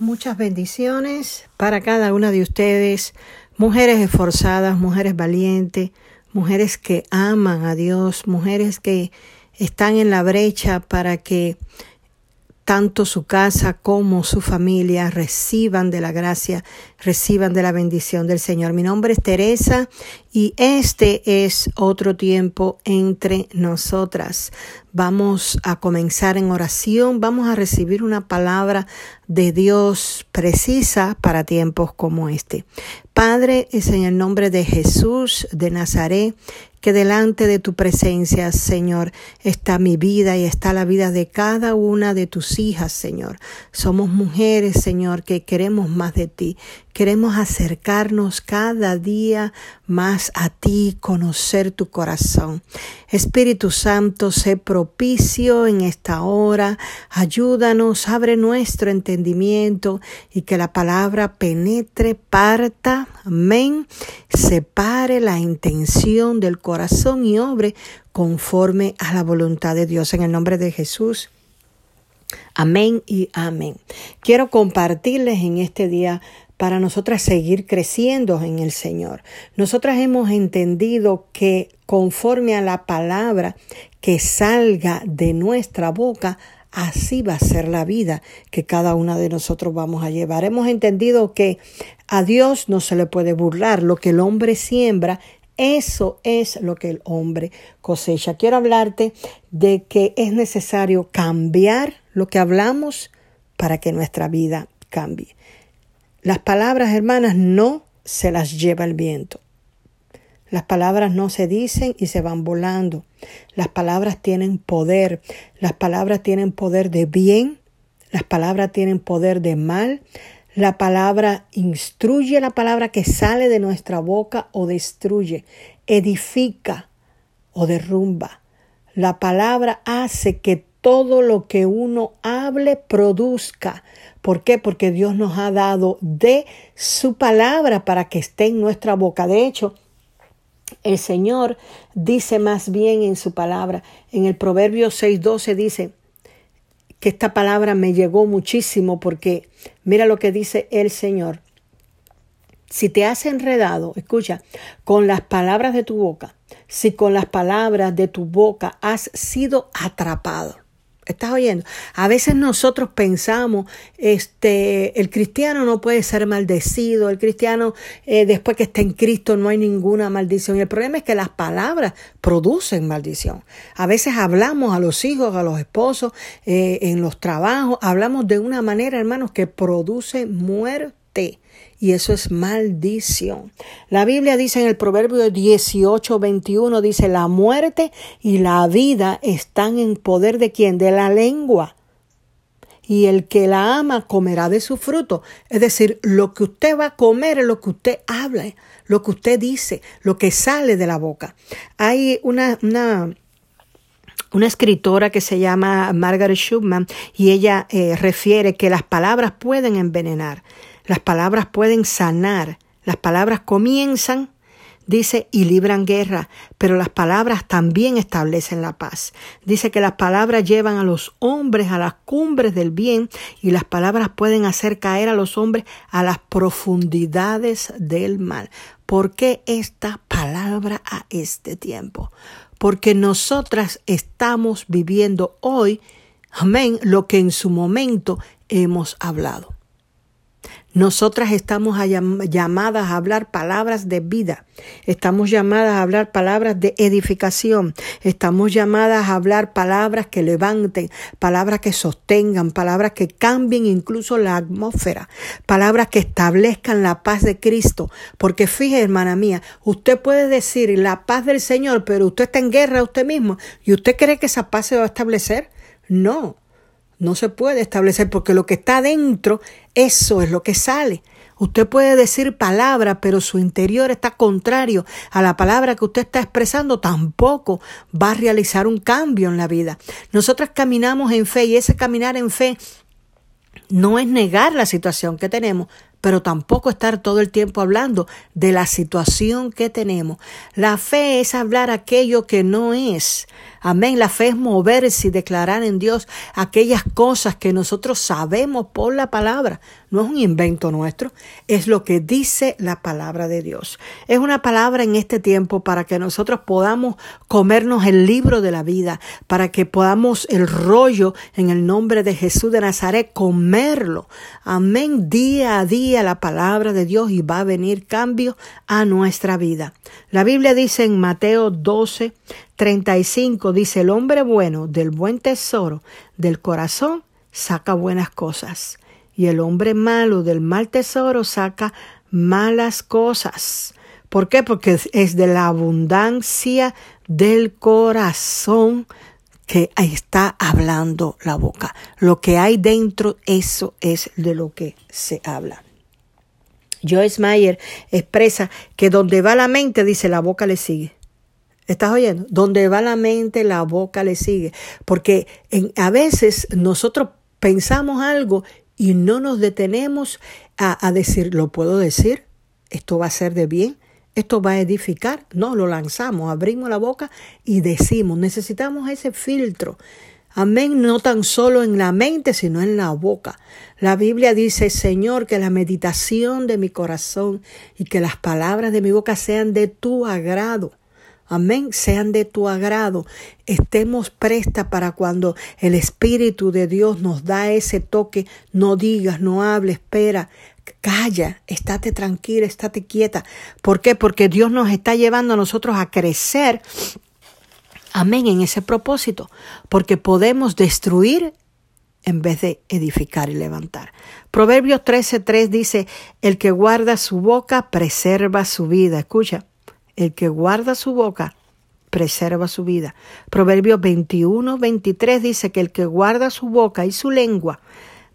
Muchas bendiciones para cada una de ustedes, mujeres esforzadas, mujeres valientes, mujeres que aman a Dios, mujeres que están en la brecha para que tanto su casa como su familia reciban de la gracia, reciban de la bendición del Señor. Mi nombre es Teresa y este es otro tiempo entre nosotras. Vamos a comenzar en oración, vamos a recibir una palabra de Dios precisa para tiempos como este. Padre, es en el nombre de Jesús de Nazaret que delante de tu presencia, Señor, está mi vida y está la vida de cada una de tus hijas, Señor. Somos mujeres, Señor, que queremos más de ti. Queremos acercarnos cada día más a ti, conocer tu corazón. Espíritu Santo, sé propicio en esta hora. Ayúdanos, abre nuestro entendimiento y que la palabra penetre, parta, amén, separe la intención del corazón y obre conforme a la voluntad de Dios. En el nombre de Jesús. Amén y amén. Quiero compartirles en este día para nosotras seguir creciendo en el Señor. Nosotras hemos entendido que conforme a la palabra que salga de nuestra boca, así va a ser la vida que cada una de nosotros vamos a llevar. Hemos entendido que a Dios no se le puede burlar. Lo que el hombre siembra, eso es lo que el hombre cosecha. Quiero hablarte de que es necesario cambiar lo que hablamos para que nuestra vida cambie. Las palabras, hermanas, no se las lleva el viento. Las palabras no se dicen y se van volando. Las palabras tienen poder. Las palabras tienen poder de bien. Las palabras tienen poder de mal. La palabra instruye, la palabra que sale de nuestra boca o destruye, edifica o derrumba. La palabra hace que todo lo que uno hable produzca. ¿Por qué? Porque Dios nos ha dado de su palabra para que esté en nuestra boca. De hecho, el Señor dice más bien en su palabra, en el Proverbio 6:12 dice que esta palabra me llegó muchísimo porque mira lo que dice el Señor. Si te has enredado, escucha, con las palabras de tu boca, si con las palabras de tu boca has sido atrapado, ¿Estás oyendo? A veces nosotros pensamos, este, el cristiano no puede ser maldecido, el cristiano eh, después que está en Cristo no hay ninguna maldición. El problema es que las palabras producen maldición. A veces hablamos a los hijos, a los esposos, eh, en los trabajos, hablamos de una manera, hermanos, que produce muerte y eso es maldición. La Biblia dice en el Proverbio 18, 21, dice, la muerte y la vida están en poder de quién? De la lengua. Y el que la ama comerá de su fruto. Es decir, lo que usted va a comer es lo que usted habla, lo que usted dice, lo que sale de la boca. Hay una, una una escritora que se llama Margaret Schumann y ella eh, refiere que las palabras pueden envenenar. Las palabras pueden sanar. Las palabras comienzan, dice, y libran guerra, pero las palabras también establecen la paz. Dice que las palabras llevan a los hombres a las cumbres del bien y las palabras pueden hacer caer a los hombres a las profundidades del mal. ¿Por qué esta palabra a este tiempo? Porque nosotras estamos viviendo hoy, amén, lo que en su momento hemos hablado. Nosotras estamos llamadas a hablar palabras de vida, estamos llamadas a hablar palabras de edificación, estamos llamadas a hablar palabras que levanten, palabras que sostengan, palabras que cambien incluso la atmósfera, palabras que establezcan la paz de Cristo. Porque fíjese, hermana mía, usted puede decir la paz del Señor, pero usted está en guerra usted mismo y usted cree que esa paz se va a establecer. No, no se puede establecer porque lo que está dentro, eso es lo que sale. Usted puede decir palabra, pero su interior está contrario a la palabra que usted está expresando, tampoco va a realizar un cambio en la vida. Nosotras caminamos en fe y ese caminar en fe no es negar la situación que tenemos, pero tampoco estar todo el tiempo hablando de la situación que tenemos. La fe es hablar aquello que no es. Amén. La fe es moverse y declarar en Dios aquellas cosas que nosotros sabemos por la palabra. No es un invento nuestro, es lo que dice la palabra de Dios. Es una palabra en este tiempo para que nosotros podamos comernos el libro de la vida, para que podamos el rollo en el nombre de Jesús de Nazaret, comerlo. Amén. Día a día la palabra de Dios y va a venir cambio a nuestra vida. La Biblia dice en Mateo 12, 35, dice, el hombre bueno del buen tesoro del corazón saca buenas cosas y el hombre malo del mal tesoro saca malas cosas. ¿Por qué? Porque es de la abundancia del corazón que está hablando la boca. Lo que hay dentro, eso es de lo que se habla. Joyce Meyer expresa que donde va la mente, dice, la boca le sigue. ¿Estás oyendo? Donde va la mente, la boca le sigue. Porque a veces nosotros pensamos algo y no nos detenemos a, decir, ¿lo puedo decir? ¿Esto va a ser de bien? ¿Esto va a edificar? No, lo lanzamos, abrimos la boca y decimos, necesitamos ese filtro. Amén, no tan solo en la mente, sino en la boca. La Biblia dice, Señor, que la meditación de mi corazón y que las palabras de mi boca sean de tu agrado. Amén, sean de tu agrado. Estemos presta para cuando el Espíritu de Dios nos da ese toque, no digas, no hables, espera, calla, estate tranquila, estate quieta. ¿Por qué? Porque Dios nos está llevando a nosotros a crecer. Amén, en ese propósito, porque podemos destruir en vez de edificar y levantar. Proverbios 13:3 dice, el que guarda su boca preserva su vida. Escucha, el que guarda su boca preserva su vida. Proverbios 21, 23 dice que el que guarda su boca y su lengua,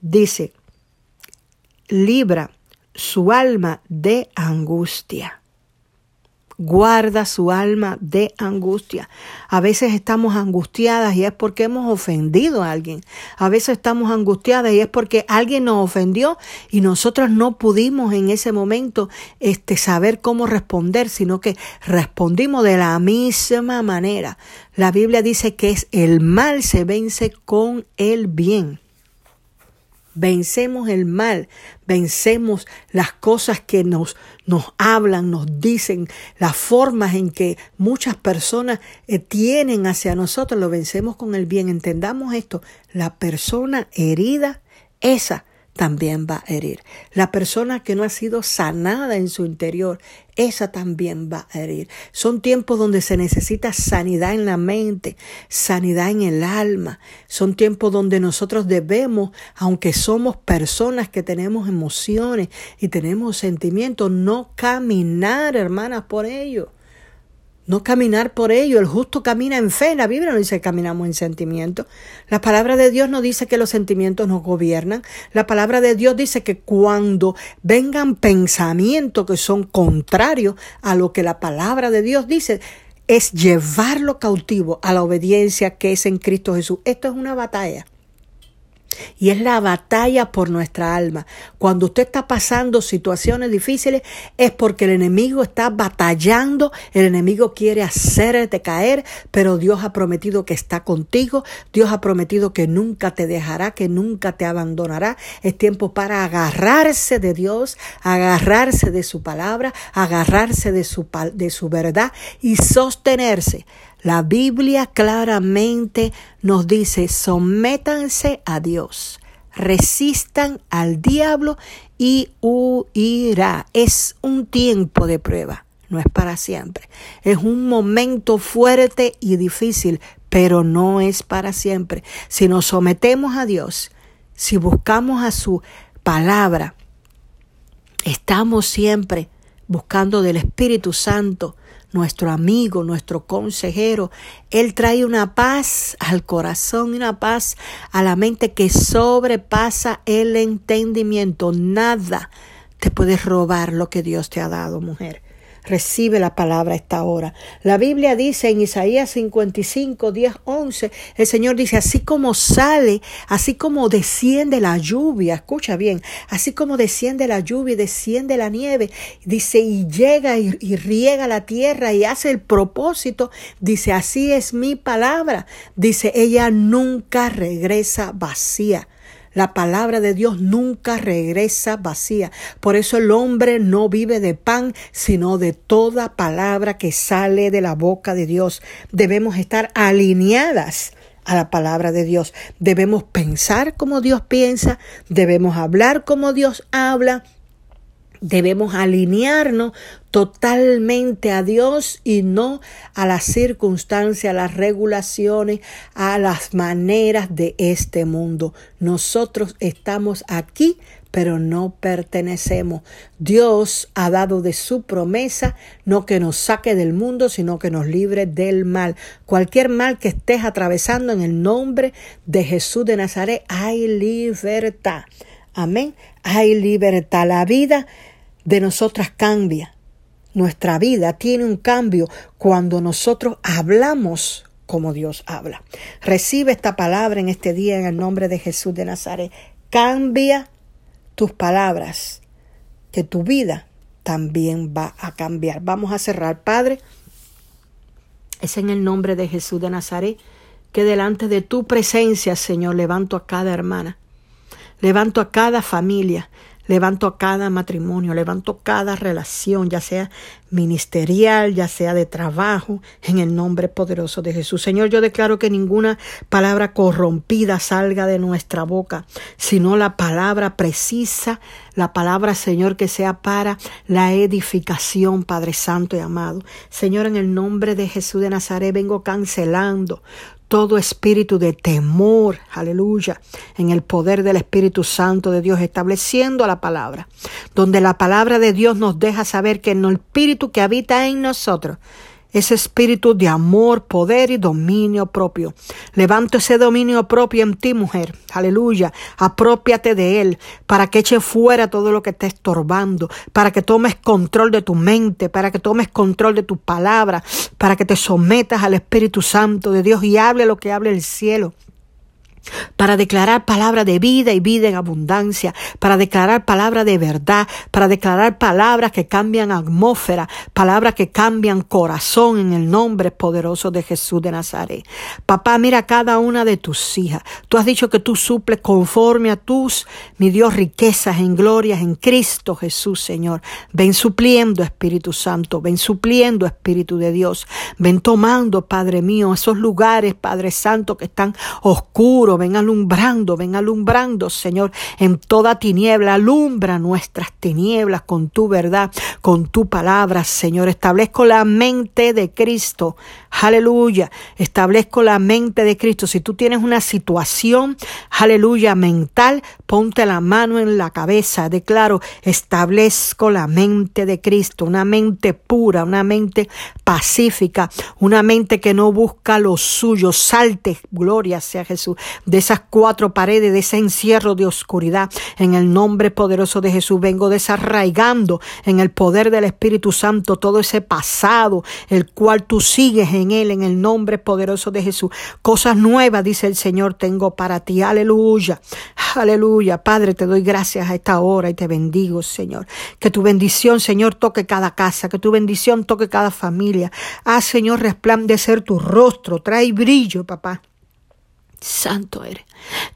dice, libra su alma de angustia guarda su alma de angustia. A veces estamos angustiadas y es porque hemos ofendido a alguien. A veces estamos angustiadas y es porque alguien nos ofendió y nosotros no pudimos en ese momento este saber cómo responder, sino que respondimos de la misma manera. La Biblia dice que es el mal se vence con el bien. Vencemos el mal, vencemos las cosas que nos, nos hablan, nos dicen, las formas en que muchas personas eh, tienen hacia nosotros, lo vencemos con el bien. Entendamos esto, la persona herida, esa también va a herir. La persona que no ha sido sanada en su interior, esa también va a herir. Son tiempos donde se necesita sanidad en la mente, sanidad en el alma. Son tiempos donde nosotros debemos, aunque somos personas que tenemos emociones y tenemos sentimientos, no caminar, hermanas, por ello no caminar por ello. El justo camina en fe. La Biblia no dice que caminamos en sentimiento. La palabra de Dios no dice que los sentimientos nos gobiernan. La palabra de Dios dice que cuando vengan pensamientos que son contrarios a lo que la palabra de Dios dice, es llevarlo cautivo a la obediencia que es en Cristo Jesús. Esto es una batalla. Y es la batalla por nuestra alma. Cuando usted está pasando situaciones difíciles es porque el enemigo está batallando, el enemigo quiere hacerte caer, pero Dios ha prometido que está contigo, Dios ha prometido que nunca te dejará, que nunca te abandonará. Es tiempo para agarrarse de Dios, agarrarse de su palabra, agarrarse de su, de su verdad y sostenerse la Biblia claramente nos dice, sométanse a Dios, resistan al diablo y huirá. Es un tiempo de prueba, no es para siempre. Es un momento fuerte y difícil, pero no es para siempre. Si nos sometemos a Dios, si buscamos a su palabra, estamos siempre buscando del Espíritu Santo, nuestro amigo, nuestro consejero. Él trae una paz al corazón y una paz a la mente que sobrepasa el entendimiento. Nada te puede robar lo que Dios te ha dado, mujer. Recibe la palabra esta hora. La Biblia dice en Isaías 55, 10, 11, el Señor dice, así como sale, así como desciende la lluvia, escucha bien, así como desciende la lluvia y desciende la nieve, dice, y llega y riega la tierra y hace el propósito, dice, así es mi palabra, dice, ella nunca regresa vacía la palabra de Dios nunca regresa vacía. Por eso el hombre no vive de pan, sino de toda palabra que sale de la boca de Dios. Debemos estar alineadas a la palabra de Dios. Debemos pensar como Dios piensa, debemos hablar como Dios habla, Debemos alinearnos totalmente a Dios y no a las circunstancias, a las regulaciones, a las maneras de este mundo. Nosotros estamos aquí, pero no pertenecemos. Dios ha dado de su promesa no que nos saque del mundo, sino que nos libre del mal. Cualquier mal que estés atravesando en el nombre de Jesús de Nazaret, hay libertad. Amén. Hay libertad. La vida de nosotras cambia. Nuestra vida tiene un cambio cuando nosotros hablamos como Dios habla. Recibe esta palabra en este día en el nombre de Jesús de Nazaret. Cambia tus palabras, que tu vida también va a cambiar. Vamos a cerrar, Padre. Es en el nombre de Jesús de Nazaret que delante de tu presencia, Señor, levanto a cada hermana, levanto a cada familia, Levanto cada matrimonio, levanto cada relación, ya sea ministerial, ya sea de trabajo, en el nombre poderoso de Jesús. Señor, yo declaro que ninguna palabra corrompida salga de nuestra boca, sino la palabra precisa, la palabra, Señor, que sea para la edificación, Padre Santo y amado. Señor, en el nombre de Jesús de Nazaret vengo cancelando todo espíritu de temor, aleluya, en el poder del Espíritu Santo de Dios, estableciendo la palabra, donde la palabra de Dios nos deja saber que en el espíritu que habita en nosotros ese espíritu de amor, poder y dominio propio. Levanto ese dominio propio en ti, mujer. Aleluya. Apropiate de él para que eche fuera todo lo que te estorbando, para que tomes control de tu mente, para que tomes control de tus palabras, para que te sometas al Espíritu Santo de Dios y hable lo que hable el cielo para declarar palabra de vida y vida en abundancia, para declarar palabra de verdad, para declarar palabras que cambian atmósfera, palabras que cambian corazón en el nombre poderoso de Jesús de Nazaret. Papá, mira cada una de tus hijas. Tú has dicho que tú suples conforme a tus, mi Dios, riquezas en glorias en Cristo Jesús, Señor. Ven supliendo, Espíritu Santo, ven supliendo, Espíritu de Dios. Ven tomando, Padre mío, esos lugares, Padre Santo, que están oscuros ven alumbrando, ven alumbrando, Señor, en toda tiniebla, alumbra nuestras tinieblas con tu verdad, con tu palabra, Señor. Establezco la mente de Cristo. Aleluya. Establezco la mente de Cristo. Si tú tienes una situación, aleluya, mental, ponte la mano en la cabeza. Declaro, establezco la mente de Cristo, una mente pura, una mente pacífica, una mente que no busca lo suyo. Salte, gloria sea Jesús de esas cuatro paredes, de ese encierro de oscuridad. En el nombre poderoso de Jesús vengo desarraigando en el poder del Espíritu Santo todo ese pasado, el cual tú sigues en él, en el nombre poderoso de Jesús. Cosas nuevas, dice el Señor, tengo para ti. Aleluya. Aleluya. Padre, te doy gracias a esta hora y te bendigo, Señor. Que tu bendición, Señor, toque cada casa, que tu bendición toque cada familia. Haz, Señor, resplandecer tu rostro. Trae brillo, papá. Santo eres.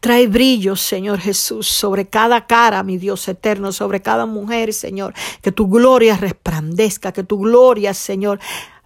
Trae brillo, Señor Jesús, sobre cada cara, mi Dios eterno, sobre cada mujer, Señor. Que tu gloria resplandezca, que tu gloria, Señor,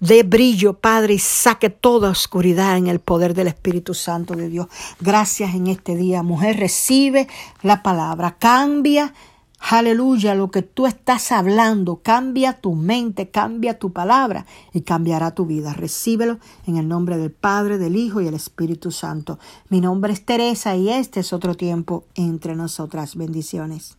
dé brillo, Padre, y saque toda oscuridad en el poder del Espíritu Santo de Dios. Gracias en este día, mujer, recibe la palabra, cambia Aleluya, lo que tú estás hablando, cambia tu mente, cambia tu palabra y cambiará tu vida. Recíbelo en el nombre del Padre, del Hijo y el Espíritu Santo. Mi nombre es Teresa y este es otro tiempo entre nosotras. Bendiciones.